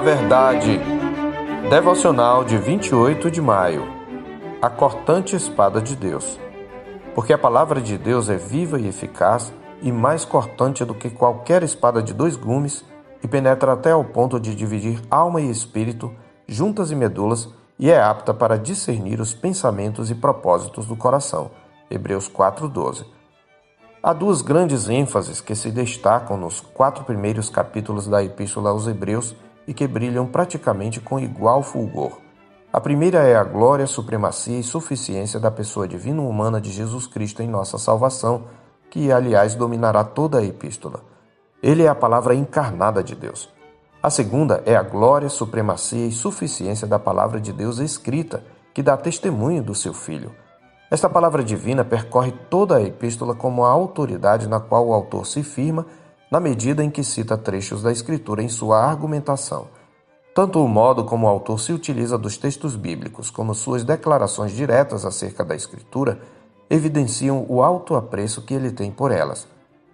Na verdade, devocional de 28 de maio. A cortante espada de Deus. Porque a palavra de Deus é viva e eficaz e mais cortante do que qualquer espada de dois gumes e penetra até ao ponto de dividir alma e espírito, juntas e medulas, e é apta para discernir os pensamentos e propósitos do coração. Hebreus 4:12. Há duas grandes ênfases que se destacam nos quatro primeiros capítulos da Epístola aos Hebreus e que brilham praticamente com igual fulgor. A primeira é a glória, supremacia e suficiência da pessoa divina humana de Jesus Cristo em nossa salvação, que, aliás, dominará toda a epístola. Ele é a palavra encarnada de Deus. A segunda é a glória, supremacia e suficiência da palavra de Deus escrita, que dá testemunho do seu Filho. Esta palavra divina percorre toda a epístola como a autoridade na qual o autor se firma, na medida em que cita trechos da Escritura em sua argumentação. Tanto o modo como o autor se utiliza dos textos bíblicos, como suas declarações diretas acerca da Escritura, evidenciam o alto apreço que ele tem por elas.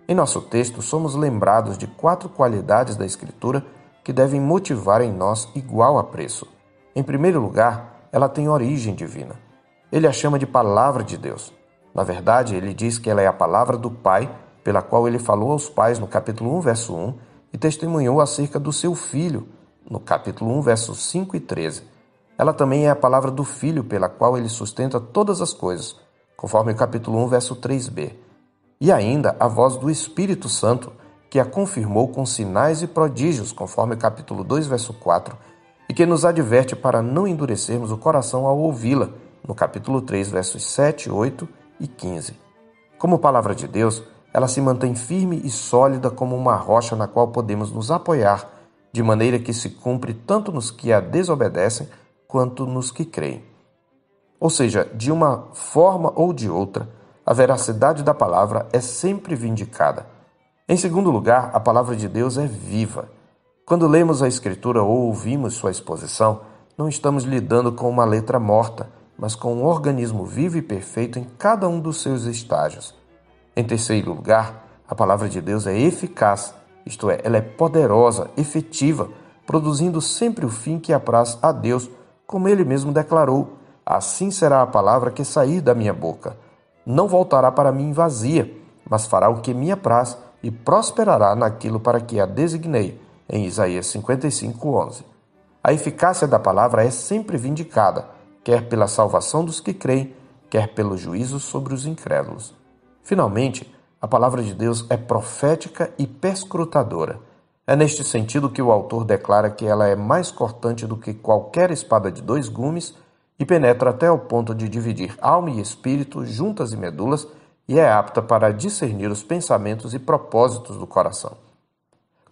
Em nosso texto, somos lembrados de quatro qualidades da Escritura que devem motivar em nós igual apreço. Em primeiro lugar, ela tem origem divina. Ele a chama de Palavra de Deus. Na verdade, ele diz que ela é a palavra do Pai, pela qual ele falou aos pais no capítulo 1, verso 1, e testemunhou acerca do seu Filho, no capítulo 1, versos 5 e 13. Ela também é a palavra do Filho, pela qual ele sustenta todas as coisas, conforme o capítulo 1, verso 3b. E ainda a voz do Espírito Santo, que a confirmou com sinais e prodígios, conforme o capítulo 2, verso 4, e que nos adverte para não endurecermos o coração ao ouvi-la, no capítulo 3, versos 7, 8 e 15. Como palavra de Deus, ela se mantém firme e sólida como uma rocha na qual podemos nos apoiar, de maneira que se cumpre tanto nos que a desobedecem quanto nos que creem. Ou seja, de uma forma ou de outra, a veracidade da palavra é sempre vindicada em segundo lugar, a palavra de Deus é viva. Quando lemos a Escritura ou ouvimos sua exposição, não estamos lidando com uma letra morta, mas com um organismo vivo e perfeito em cada um dos seus estágios. Em terceiro lugar, a palavra de Deus é eficaz, isto é, ela é poderosa, efetiva, produzindo sempre o fim que apraz a Deus, como ele mesmo declarou: Assim será a palavra que sair da minha boca. Não voltará para mim vazia, mas fará o que me apraz e prosperará naquilo para que a designei, em Isaías 55:11. A eficácia da palavra é sempre vindicada, quer pela salvação dos que creem, quer pelo juízo sobre os incrédulos. Finalmente, a palavra de Deus é profética e perscrutadora. É neste sentido que o autor declara que ela é mais cortante do que qualquer espada de dois gumes e penetra até o ponto de dividir alma e espírito, juntas e medulas, e é apta para discernir os pensamentos e propósitos do coração.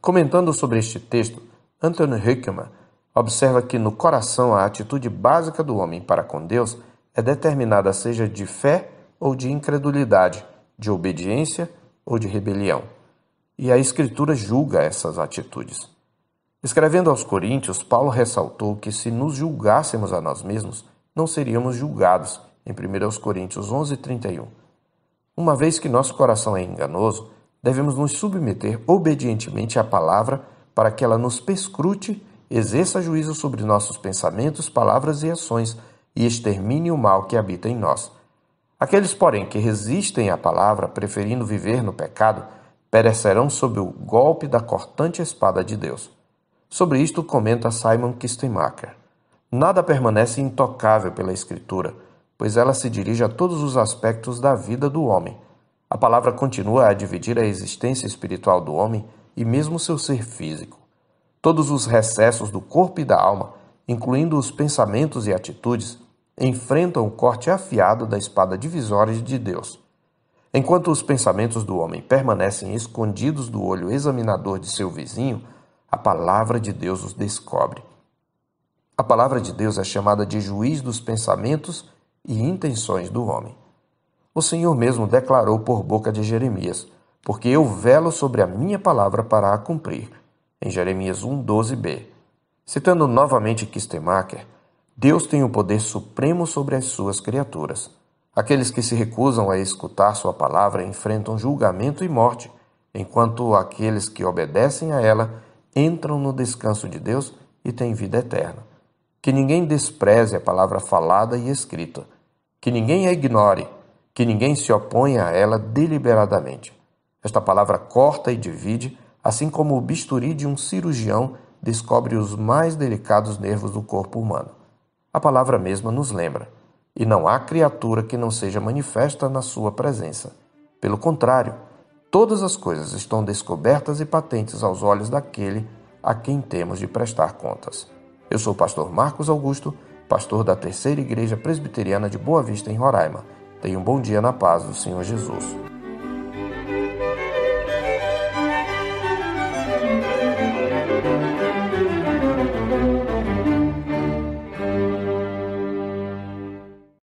Comentando sobre este texto, Anthony Hickman observa que no coração a atitude básica do homem para com Deus é determinada seja de fé ou de incredulidade, de obediência ou de rebelião. E a Escritura julga essas atitudes. Escrevendo aos Coríntios, Paulo ressaltou que se nos julgássemos a nós mesmos, não seríamos julgados, em 1 Coríntios 11, 31. Uma vez que nosso coração é enganoso, devemos nos submeter obedientemente à palavra para que ela nos perscrute, exerça juízo sobre nossos pensamentos, palavras e ações e extermine o mal que habita em nós. Aqueles, porém, que resistem à palavra, preferindo viver no pecado, perecerão sob o golpe da cortante espada de Deus. Sobre isto comenta Simon Kistemacher. Nada permanece intocável pela Escritura, pois ela se dirige a todos os aspectos da vida do homem. A palavra continua a dividir a existência espiritual do homem e mesmo seu ser físico. Todos os recessos do corpo e da alma, incluindo os pensamentos e atitudes, enfrentam o corte afiado da espada divisória de Deus. Enquanto os pensamentos do homem permanecem escondidos do olho examinador de seu vizinho, a palavra de Deus os descobre. A palavra de Deus é chamada de juiz dos pensamentos e intenções do homem. O Senhor mesmo declarou por boca de Jeremias: Porque eu velo sobre a minha palavra para a cumprir. Em Jeremias 1, 12b. Citando novamente Kistemacher, Deus tem o poder supremo sobre as suas criaturas. Aqueles que se recusam a escutar sua palavra enfrentam julgamento e morte, enquanto aqueles que obedecem a ela entram no descanso de Deus e têm vida eterna. Que ninguém despreze a palavra falada e escrita, que ninguém a ignore, que ninguém se oponha a ela deliberadamente. Esta palavra corta e divide, assim como o bisturi de um cirurgião descobre os mais delicados nervos do corpo humano. A palavra mesma nos lembra: e não há criatura que não seja manifesta na sua presença. Pelo contrário, todas as coisas estão descobertas e patentes aos olhos daquele a quem temos de prestar contas. Eu sou o pastor Marcos Augusto, pastor da Terceira Igreja Presbiteriana de Boa Vista, em Roraima. Tenha um bom dia na paz do Senhor Jesus.